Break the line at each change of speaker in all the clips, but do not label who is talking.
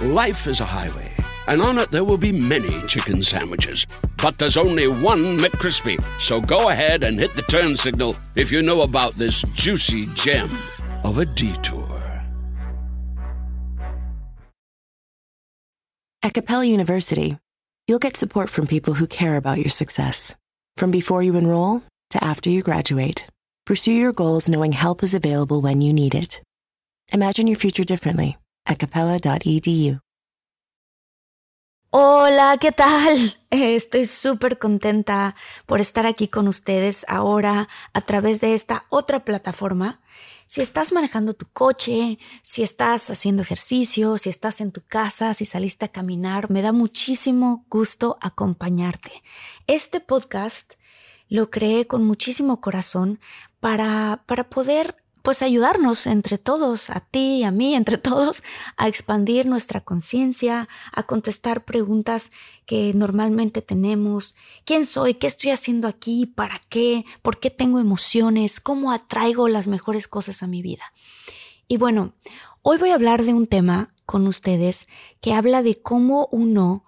Life is a highway, and on it there will be many chicken sandwiches. But there's only one McCrispy. So go ahead and hit the turn signal if you know about this juicy gem of a detour.
At Capella University, you'll get support from people who care about your success. From before you enroll to after you graduate, pursue your goals knowing help is available when you need it. Imagine your future differently at capella.edu.
Hola, ¿qué tal? Estoy súper contenta por estar aquí con ustedes ahora a través de esta otra plataforma. Si estás manejando tu coche, si estás haciendo ejercicio, si estás en tu casa, si saliste a caminar, me da muchísimo gusto acompañarte. Este podcast lo creé con muchísimo corazón para, para poder pues ayudarnos entre todos, a ti a mí, entre todos, a expandir nuestra conciencia, a contestar preguntas que normalmente tenemos. ¿Quién soy? ¿Qué estoy haciendo aquí? ¿Para qué? ¿Por qué tengo emociones? ¿Cómo atraigo las mejores cosas a mi vida? Y bueno, hoy voy a hablar de un tema con ustedes que habla de cómo uno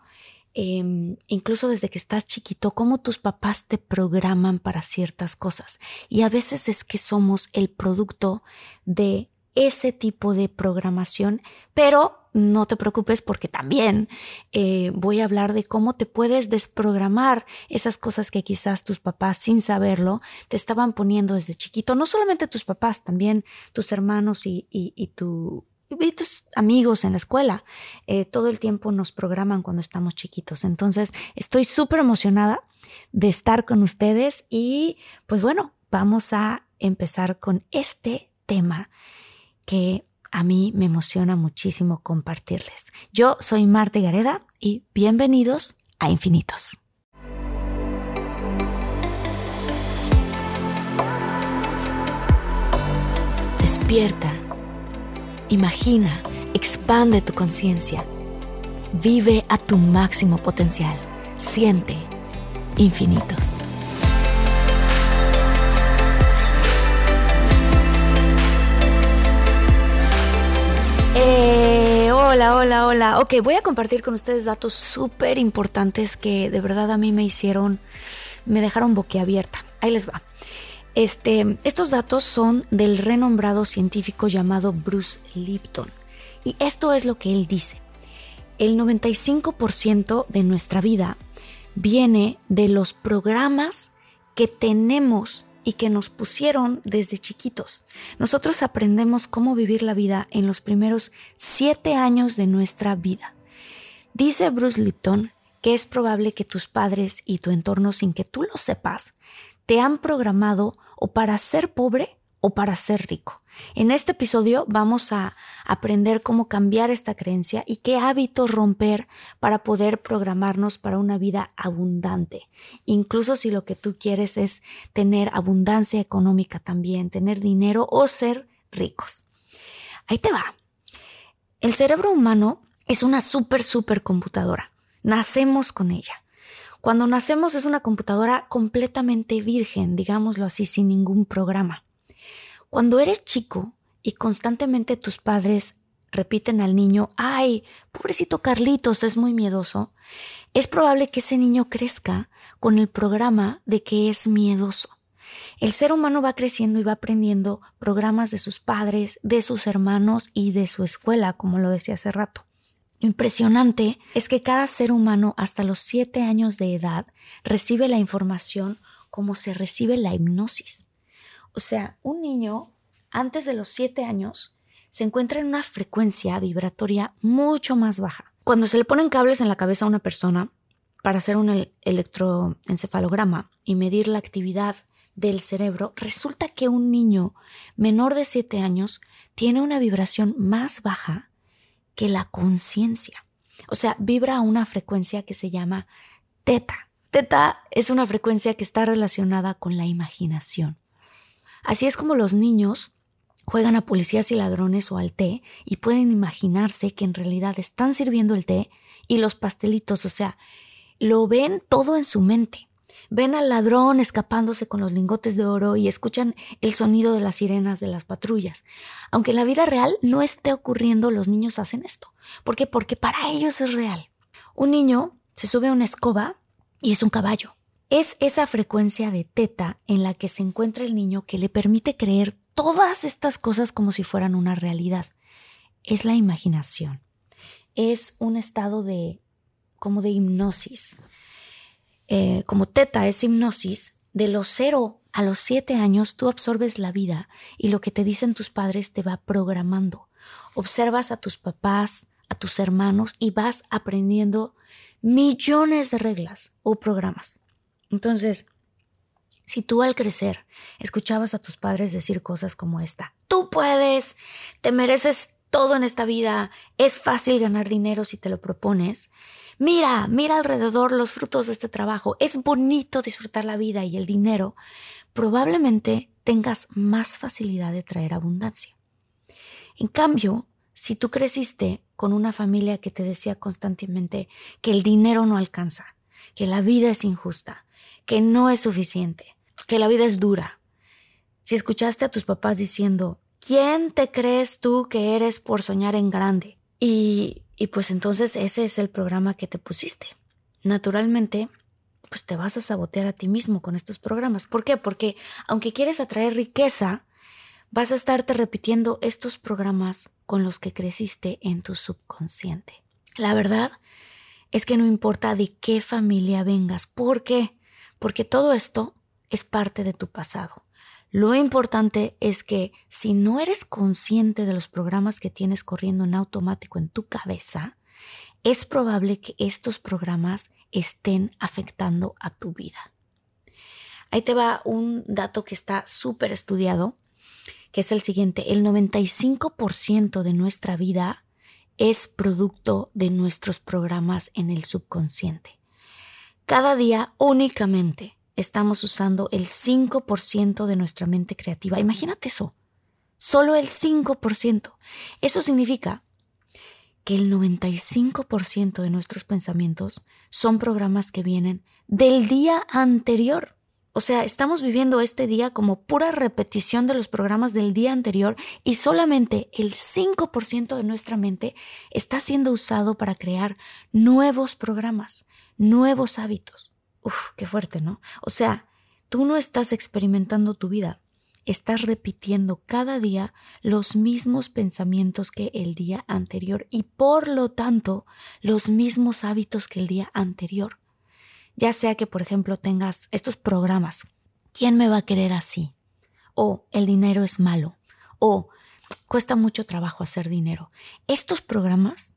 Em, incluso desde que estás chiquito, cómo tus papás te programan para ciertas cosas. Y a veces es que somos el producto de ese tipo de programación, pero no te preocupes porque también eh, voy a hablar de cómo te puedes desprogramar esas cosas que quizás tus papás sin saberlo te estaban poniendo desde chiquito. No solamente tus papás, también tus hermanos y, y tu y tus amigos en la escuela. Eh, todo el tiempo nos programan cuando estamos chiquitos. Entonces, estoy súper emocionada de estar con ustedes y pues bueno, vamos a empezar con este tema que a mí me emociona muchísimo compartirles. Yo soy Marta Gareda y bienvenidos a Infinitos. Despierta Imagina, expande tu conciencia. Vive a tu máximo potencial. Siente infinitos. Eh, hola, hola, hola. Ok, voy a compartir con ustedes datos súper importantes que de verdad a mí me hicieron, me dejaron boquiabierta. Ahí les va. Este, estos datos son del renombrado científico llamado Bruce Lipton. Y esto es lo que él dice. El 95% de nuestra vida viene de los programas que tenemos y que nos pusieron desde chiquitos. Nosotros aprendemos cómo vivir la vida en los primeros siete años de nuestra vida. Dice Bruce Lipton que es probable que tus padres y tu entorno, sin que tú lo sepas, te han programado o para ser pobre o para ser rico. En este episodio vamos a aprender cómo cambiar esta creencia y qué hábitos romper para poder programarnos para una vida abundante. Incluso si lo que tú quieres es tener abundancia económica también, tener dinero o ser ricos. Ahí te va. El cerebro humano es una súper, súper computadora. Nacemos con ella. Cuando nacemos es una computadora completamente virgen, digámoslo así, sin ningún programa. Cuando eres chico y constantemente tus padres repiten al niño, ay, pobrecito Carlitos, es muy miedoso, es probable que ese niño crezca con el programa de que es miedoso. El ser humano va creciendo y va aprendiendo programas de sus padres, de sus hermanos y de su escuela, como lo decía hace rato impresionante es que cada ser humano hasta los siete años de edad recibe la información como se recibe la hipnosis. O sea, un niño antes de los siete años se encuentra en una frecuencia vibratoria mucho más baja. Cuando se le ponen cables en la cabeza a una persona para hacer un electroencefalograma y medir la actividad del cerebro, resulta que un niño menor de siete años tiene una vibración más baja que la conciencia. O sea, vibra a una frecuencia que se llama teta. Teta es una frecuencia que está relacionada con la imaginación. Así es como los niños juegan a policías y ladrones o al té y pueden imaginarse que en realidad están sirviendo el té y los pastelitos, o sea, lo ven todo en su mente. Ven al ladrón escapándose con los lingotes de oro y escuchan el sonido de las sirenas de las patrullas. Aunque en la vida real no esté ocurriendo, los niños hacen esto. ¿Por qué? Porque para ellos es real. Un niño se sube a una escoba y es un caballo. Es esa frecuencia de teta en la que se encuentra el niño que le permite creer todas estas cosas como si fueran una realidad. Es la imaginación. Es un estado de como de hipnosis. Eh, como teta es hipnosis, de los cero a los siete años tú absorbes la vida y lo que te dicen tus padres te va programando. Observas a tus papás, a tus hermanos y vas aprendiendo millones de reglas o programas. Entonces, si tú al crecer escuchabas a tus padres decir cosas como esta, tú puedes, te mereces todo en esta vida, es fácil ganar dinero si te lo propones, Mira, mira alrededor los frutos de este trabajo. Es bonito disfrutar la vida y el dinero. Probablemente tengas más facilidad de traer abundancia. En cambio, si tú creciste con una familia que te decía constantemente que el dinero no alcanza, que la vida es injusta, que no es suficiente, que la vida es dura, si escuchaste a tus papás diciendo, ¿quién te crees tú que eres por soñar en grande? Y y pues entonces ese es el programa que te pusiste. Naturalmente, pues te vas a sabotear a ti mismo con estos programas. ¿Por qué? Porque aunque quieres atraer riqueza, vas a estarte repitiendo estos programas con los que creciste en tu subconsciente. La verdad es que no importa de qué familia vengas. ¿Por qué? Porque todo esto es parte de tu pasado. Lo importante es que si no eres consciente de los programas que tienes corriendo en automático en tu cabeza, es probable que estos programas estén afectando a tu vida. Ahí te va un dato que está súper estudiado, que es el siguiente. El 95% de nuestra vida es producto de nuestros programas en el subconsciente. Cada día únicamente estamos usando el 5% de nuestra mente creativa. Imagínate eso. Solo el 5%. Eso significa que el 95% de nuestros pensamientos son programas que vienen del día anterior. O sea, estamos viviendo este día como pura repetición de los programas del día anterior y solamente el 5% de nuestra mente está siendo usado para crear nuevos programas, nuevos hábitos. Uf, qué fuerte, ¿no? O sea, tú no estás experimentando tu vida, estás repitiendo cada día los mismos pensamientos que el día anterior y por lo tanto los mismos hábitos que el día anterior. Ya sea que, por ejemplo, tengas estos programas, ¿quién me va a querer así? O el dinero es malo. O cuesta mucho trabajo hacer dinero. Estos programas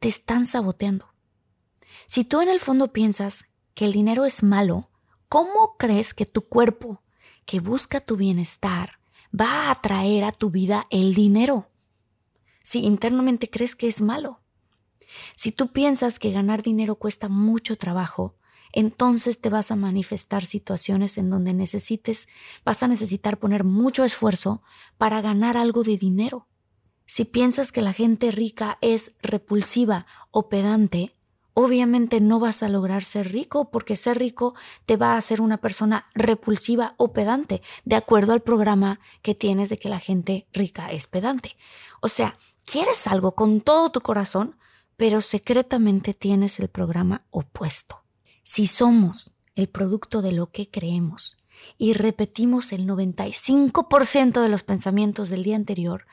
te están saboteando. Si tú en el fondo piensas que el dinero es malo, ¿cómo crees que tu cuerpo, que busca tu bienestar, va a atraer a tu vida el dinero? Si internamente crees que es malo. Si tú piensas que ganar dinero cuesta mucho trabajo, entonces te vas a manifestar situaciones en donde necesites, vas a necesitar poner mucho esfuerzo para ganar algo de dinero. Si piensas que la gente rica es repulsiva o pedante, obviamente no vas a lograr ser rico porque ser rico te va a hacer una persona repulsiva o pedante, de acuerdo al programa que tienes de que la gente rica es pedante. O sea, quieres algo con todo tu corazón, pero secretamente tienes el programa opuesto. Si somos el producto de lo que creemos y repetimos el 95% de los pensamientos del día anterior,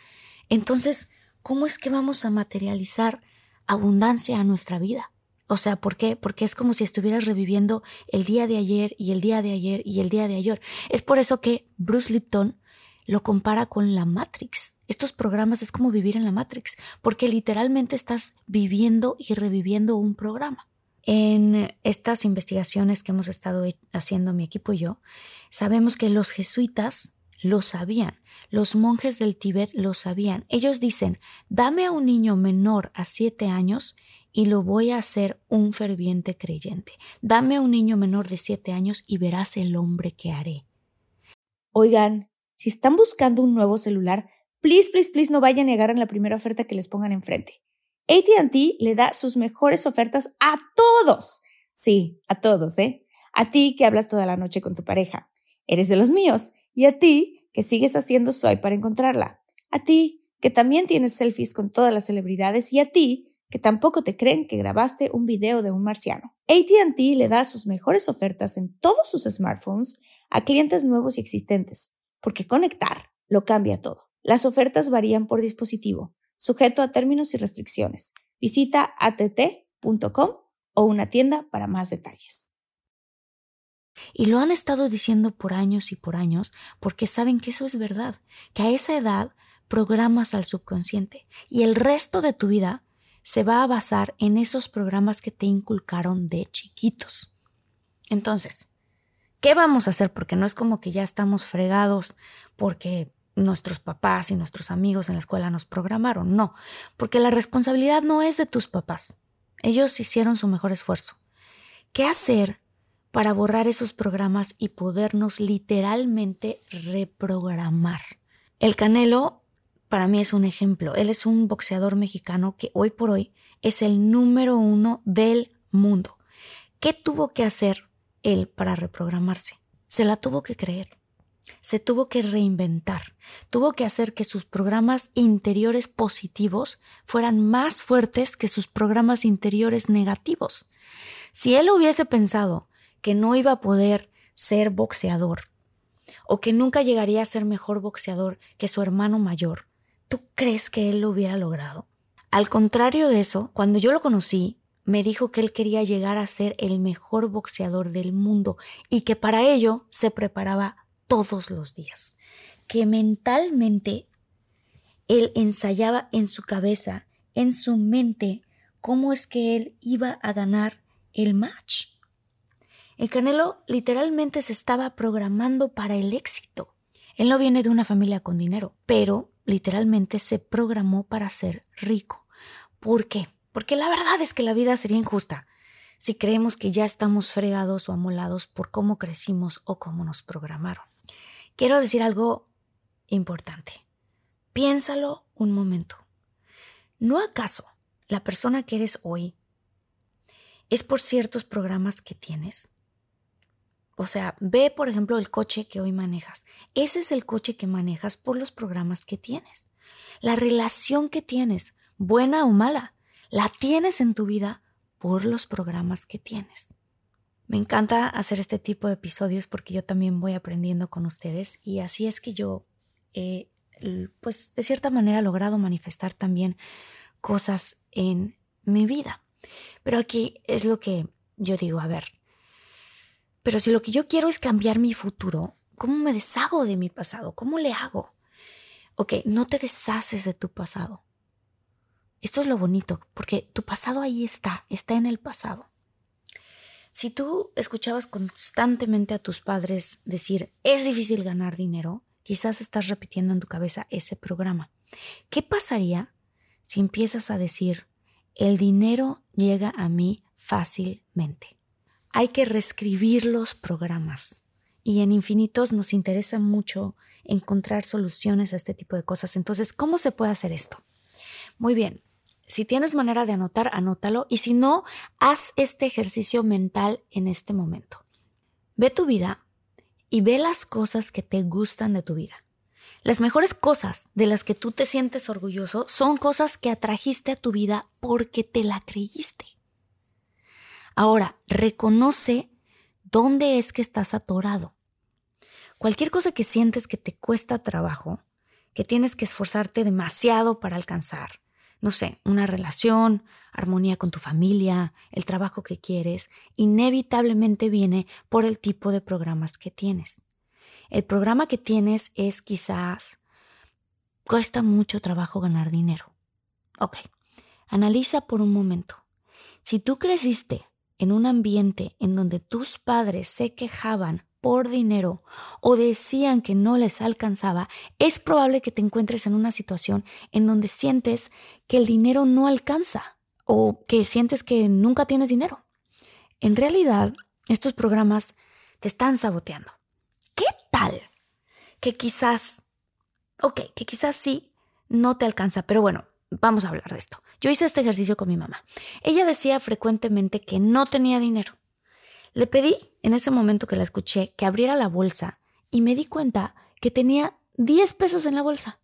entonces, ¿cómo es que vamos a materializar abundancia a nuestra vida? O sea, ¿por qué? Porque es como si estuvieras reviviendo el día de ayer y el día de ayer y el día de ayer. Es por eso que Bruce Lipton lo compara con la Matrix. Estos programas es como vivir en la Matrix, porque literalmente estás viviendo y reviviendo un programa. En estas investigaciones que hemos estado haciendo mi equipo y yo, sabemos que los jesuitas lo sabían, los monjes del Tíbet lo sabían. Ellos dicen, dame a un niño menor a siete años y lo voy a hacer un ferviente creyente. Dame a un niño menor de siete años y verás el hombre que haré.
Oigan, si están buscando un nuevo celular, please, please, please no vayan a negar en la primera oferta que les pongan enfrente. ATT le da sus mejores ofertas a todos. Sí, a todos, ¿eh? A ti que hablas toda la noche con tu pareja. Eres de los míos. Y a ti que sigues haciendo swipe para encontrarla. A ti que también tienes selfies con todas las celebridades. Y a ti que tampoco te creen que grabaste un video de un marciano. ATT le da sus mejores ofertas en todos sus smartphones a clientes nuevos y existentes, porque conectar lo cambia todo. Las ofertas varían por dispositivo, sujeto a términos y restricciones. Visita att.com o una tienda para más detalles.
Y lo han estado diciendo por años y por años porque saben que eso es verdad, que a esa edad programas al subconsciente y el resto de tu vida se va a basar en esos programas que te inculcaron de chiquitos. Entonces, ¿qué vamos a hacer? Porque no es como que ya estamos fregados porque nuestros papás y nuestros amigos en la escuela nos programaron, no, porque la responsabilidad no es de tus papás. Ellos hicieron su mejor esfuerzo. ¿Qué hacer para borrar esos programas y podernos literalmente reprogramar? El Canelo para mí es un ejemplo. Él es un boxeador mexicano que hoy por hoy es el número uno del mundo. ¿Qué tuvo que hacer él para reprogramarse? Se la tuvo que creer. Se tuvo que reinventar. Tuvo que hacer que sus programas interiores positivos fueran más fuertes que sus programas interiores negativos. Si él hubiese pensado que no iba a poder ser boxeador o que nunca llegaría a ser mejor boxeador que su hermano mayor, ¿Tú crees que él lo hubiera logrado? Al contrario de eso, cuando yo lo conocí, me dijo que él quería llegar a ser el mejor boxeador del mundo y que para ello se preparaba todos los días, que mentalmente él ensayaba en su cabeza, en su mente, cómo es que él iba a ganar el match. El Canelo literalmente se estaba programando para el éxito. Él no viene de una familia con dinero, pero literalmente se programó para ser rico. ¿Por qué? Porque la verdad es que la vida sería injusta si creemos que ya estamos fregados o amolados por cómo crecimos o cómo nos programaron. Quiero decir algo importante. Piénsalo un momento. ¿No acaso la persona que eres hoy es por ciertos programas que tienes? O sea, ve, por ejemplo, el coche que hoy manejas. Ese es el coche que manejas por los programas que tienes. La relación que tienes, buena o mala, la tienes en tu vida por los programas que tienes. Me encanta hacer este tipo de episodios porque yo también voy aprendiendo con ustedes y así es que yo, he, pues de cierta manera, logrado manifestar también cosas en mi vida. Pero aquí es lo que yo digo, a ver, pero si lo que yo quiero es cambiar mi futuro, ¿cómo me deshago de mi pasado? ¿Cómo le hago? Ok, no te deshaces de tu pasado. Esto es lo bonito, porque tu pasado ahí está, está en el pasado. Si tú escuchabas constantemente a tus padres decir, es difícil ganar dinero, quizás estás repitiendo en tu cabeza ese programa. ¿Qué pasaría si empiezas a decir, el dinero llega a mí fácilmente? Hay que reescribir los programas. Y en Infinitos nos interesa mucho encontrar soluciones a este tipo de cosas. Entonces, ¿cómo se puede hacer esto? Muy bien, si tienes manera de anotar, anótalo. Y si no, haz este ejercicio mental en este momento. Ve tu vida y ve las cosas que te gustan de tu vida. Las mejores cosas de las que tú te sientes orgulloso son cosas que atrajiste a tu vida porque te la creíste. Ahora, reconoce dónde es que estás atorado. Cualquier cosa que sientes que te cuesta trabajo, que tienes que esforzarte demasiado para alcanzar, no sé, una relación, armonía con tu familia, el trabajo que quieres, inevitablemente viene por el tipo de programas que tienes. El programa que tienes es quizás cuesta mucho trabajo ganar dinero. Ok, analiza por un momento. Si tú creciste en un ambiente en donde tus padres se quejaban por dinero o decían que no les alcanzaba, es probable que te encuentres en una situación en donde sientes que el dinero no alcanza o que sientes que nunca tienes dinero. En realidad, estos programas te están saboteando. ¿Qué tal? Que quizás, ok, que quizás sí no te alcanza, pero bueno, vamos a hablar de esto. Yo hice este ejercicio con mi mamá. Ella decía frecuentemente que no tenía dinero. Le pedí en ese momento que la escuché que abriera la bolsa y me di cuenta que tenía 10 pesos en la bolsa.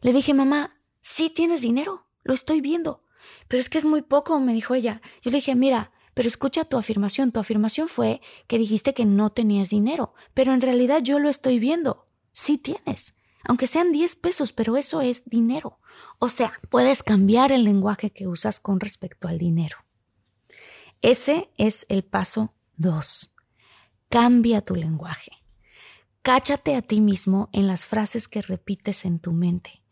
Le dije, mamá, sí tienes dinero, lo estoy viendo. Pero es que es muy poco, me dijo ella. Yo le dije, mira, pero escucha tu afirmación. Tu afirmación fue que dijiste que no tenías dinero, pero en realidad yo lo estoy viendo. Sí tienes. Aunque sean 10 pesos, pero eso es dinero. O sea, puedes cambiar el lenguaje que usas con respecto al dinero. Ese es el paso 2. Cambia tu lenguaje. Cáchate a ti mismo en las frases que repites en tu mente.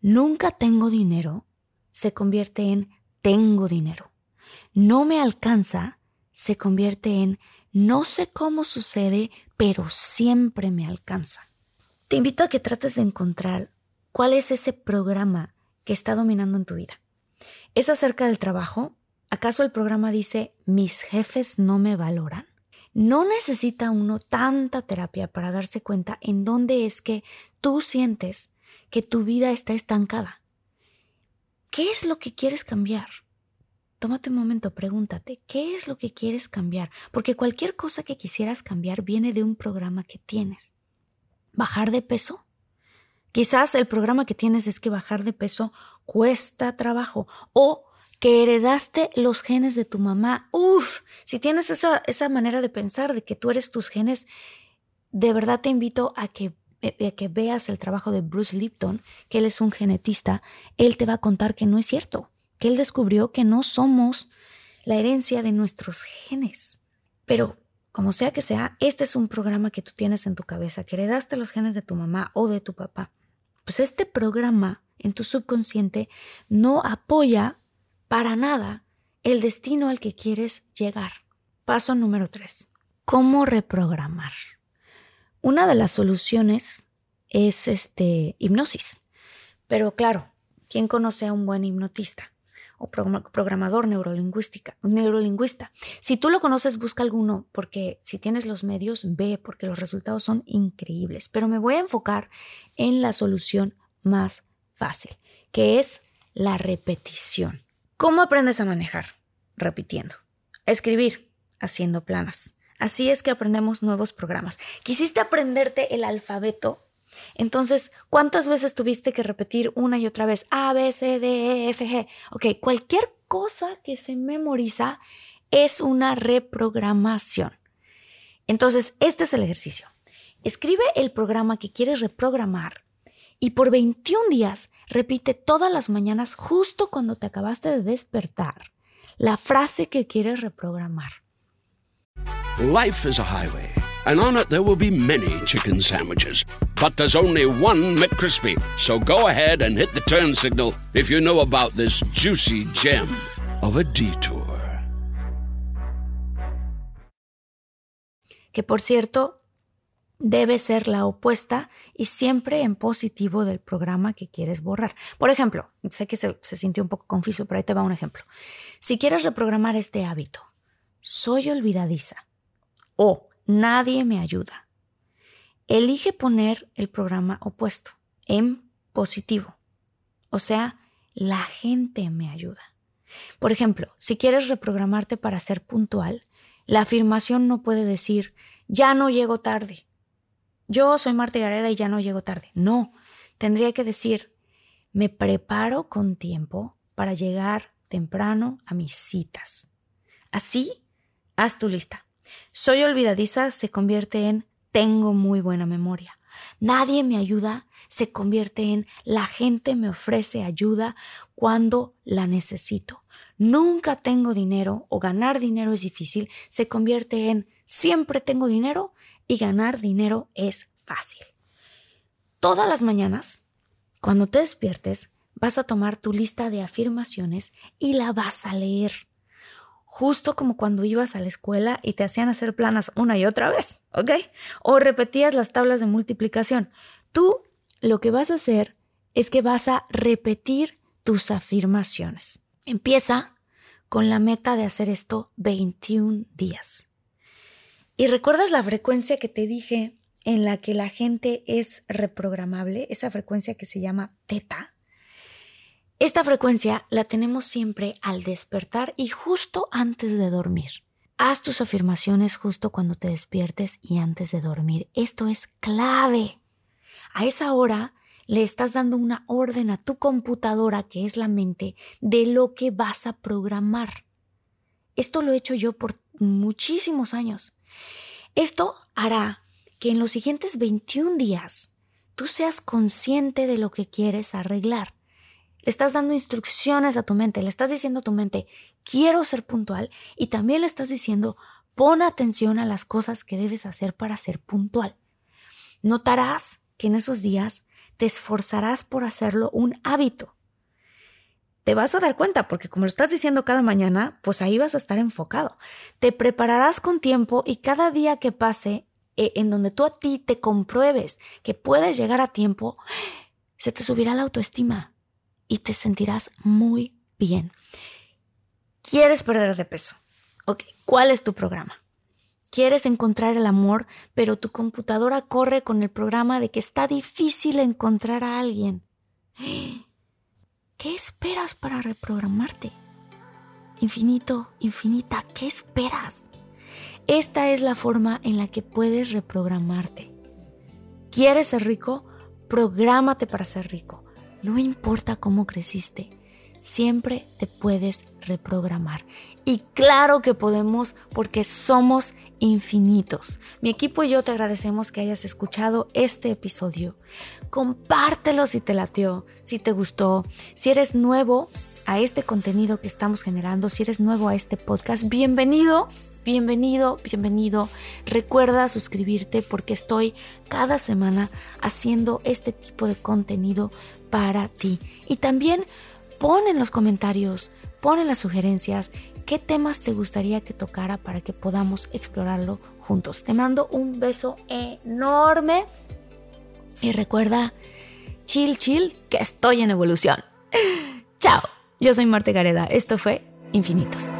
Nunca tengo dinero se convierte en tengo dinero. No me alcanza se convierte en no sé cómo sucede, pero siempre me alcanza. Te invito a que trates de encontrar cuál es ese programa que está dominando en tu vida. ¿Es acerca del trabajo? ¿Acaso el programa dice mis jefes no me valoran? No necesita uno tanta terapia para darse cuenta en dónde es que tú sientes que tu vida está estancada. ¿Qué es lo que quieres cambiar? Tómate un momento, pregúntate, ¿qué es lo que quieres cambiar? Porque cualquier cosa que quisieras cambiar viene de un programa que tienes. ¿Bajar de peso? Quizás el programa que tienes es que bajar de peso cuesta trabajo o que heredaste los genes de tu mamá. Uf, si tienes esa, esa manera de pensar de que tú eres tus genes, de verdad te invito a que que veas el trabajo de Bruce Lipton, que él es un genetista, él te va a contar que no es cierto, que él descubrió que no somos la herencia de nuestros genes. Pero, como sea que sea, este es un programa que tú tienes en tu cabeza, que heredaste los genes de tu mamá o de tu papá. Pues este programa en tu subconsciente no apoya para nada el destino al que quieres llegar. Paso número tres. ¿Cómo reprogramar? Una de las soluciones es este hipnosis. Pero claro, ¿quién conoce a un buen hipnotista? O programador neurolingüística, neurolingüista. Si tú lo conoces, busca alguno, porque si tienes los medios, ve, porque los resultados son increíbles. Pero me voy a enfocar en la solución más fácil, que es la repetición. ¿Cómo aprendes a manejar? Repitiendo. Escribir, haciendo planas. Así es que aprendemos nuevos programas. ¿Quisiste aprenderte el alfabeto? Entonces, ¿cuántas veces tuviste que repetir una y otra vez A, B, C, D, E, F, G? Ok, cualquier cosa que se memoriza es una reprogramación. Entonces, este es el ejercicio. Escribe el programa que quieres reprogramar y por 21 días repite todas las mañanas justo cuando te acabaste de despertar la frase que quieres reprogramar.
Life is a highway, and on it there will be many chicken sandwiches. But there's only one McCrispy. So go ahead and hit the turn signal if you know about this juicy gem of a detour.
Que por cierto, debe ser la opuesta y siempre en positivo del programa que quieres borrar. Por ejemplo, sé que se, se sintió un poco confuso, pero ahí te va un ejemplo. Si quieres reprogramar este hábito, soy olvidadiza o nadie me ayuda. Elige poner el programa opuesto en positivo. O sea, la gente me ayuda. Por ejemplo, si quieres reprogramarte para ser puntual, la afirmación no puede decir, ya no llego tarde. Yo soy Marta Gareda y ya no llego tarde. No, tendría que decir, me preparo con tiempo para llegar temprano a mis citas. Así, haz tu lista. Soy olvidadiza se convierte en tengo muy buena memoria. Nadie me ayuda se convierte en la gente me ofrece ayuda cuando la necesito. Nunca tengo dinero o ganar dinero es difícil se convierte en siempre tengo dinero y ganar dinero es fácil. Todas las mañanas, cuando te despiertes, vas a tomar tu lista de afirmaciones y la vas a leer justo como cuando ibas a la escuela y te hacían hacer planas una y otra vez, ¿ok? O repetías las tablas de multiplicación. Tú lo que vas a hacer es que vas a repetir tus afirmaciones. Empieza con la meta de hacer esto 21 días. ¿Y recuerdas la frecuencia que te dije en la que la gente es reprogramable? Esa frecuencia que se llama teta. Esta frecuencia la tenemos siempre al despertar y justo antes de dormir. Haz tus afirmaciones justo cuando te despiertes y antes de dormir. Esto es clave. A esa hora le estás dando una orden a tu computadora, que es la mente, de lo que vas a programar. Esto lo he hecho yo por muchísimos años. Esto hará que en los siguientes 21 días tú seas consciente de lo que quieres arreglar. Le estás dando instrucciones a tu mente, le estás diciendo a tu mente, quiero ser puntual y también le estás diciendo, pon atención a las cosas que debes hacer para ser puntual. Notarás que en esos días te esforzarás por hacerlo un hábito. Te vas a dar cuenta porque como lo estás diciendo cada mañana, pues ahí vas a estar enfocado. Te prepararás con tiempo y cada día que pase eh, en donde tú a ti te compruebes que puedes llegar a tiempo, se te subirá la autoestima y te sentirás muy bien. ¿Quieres perder de peso? Ok, ¿cuál es tu programa? Quieres encontrar el amor, pero tu computadora corre con el programa de que está difícil encontrar a alguien. ¿Qué esperas para reprogramarte? Infinito, infinita, ¿qué esperas? Esta es la forma en la que puedes reprogramarte. ¿Quieres ser rico? Prográmate para ser rico. No importa cómo creciste, siempre te puedes reprogramar. Y claro que podemos porque somos infinitos. Mi equipo y yo te agradecemos que hayas escuchado este episodio. Compártelo si te latió, si te gustó, si eres nuevo a este contenido que estamos generando, si eres nuevo a este podcast, bienvenido. Bienvenido, bienvenido. Recuerda suscribirte porque estoy cada semana haciendo este tipo de contenido para ti. Y también pon en los comentarios, pon en las sugerencias qué temas te gustaría que tocara para que podamos explorarlo juntos. Te mando un beso enorme y recuerda, chill, chill, que estoy en evolución. Chao, yo soy Marte Gareda. Esto fue Infinitos.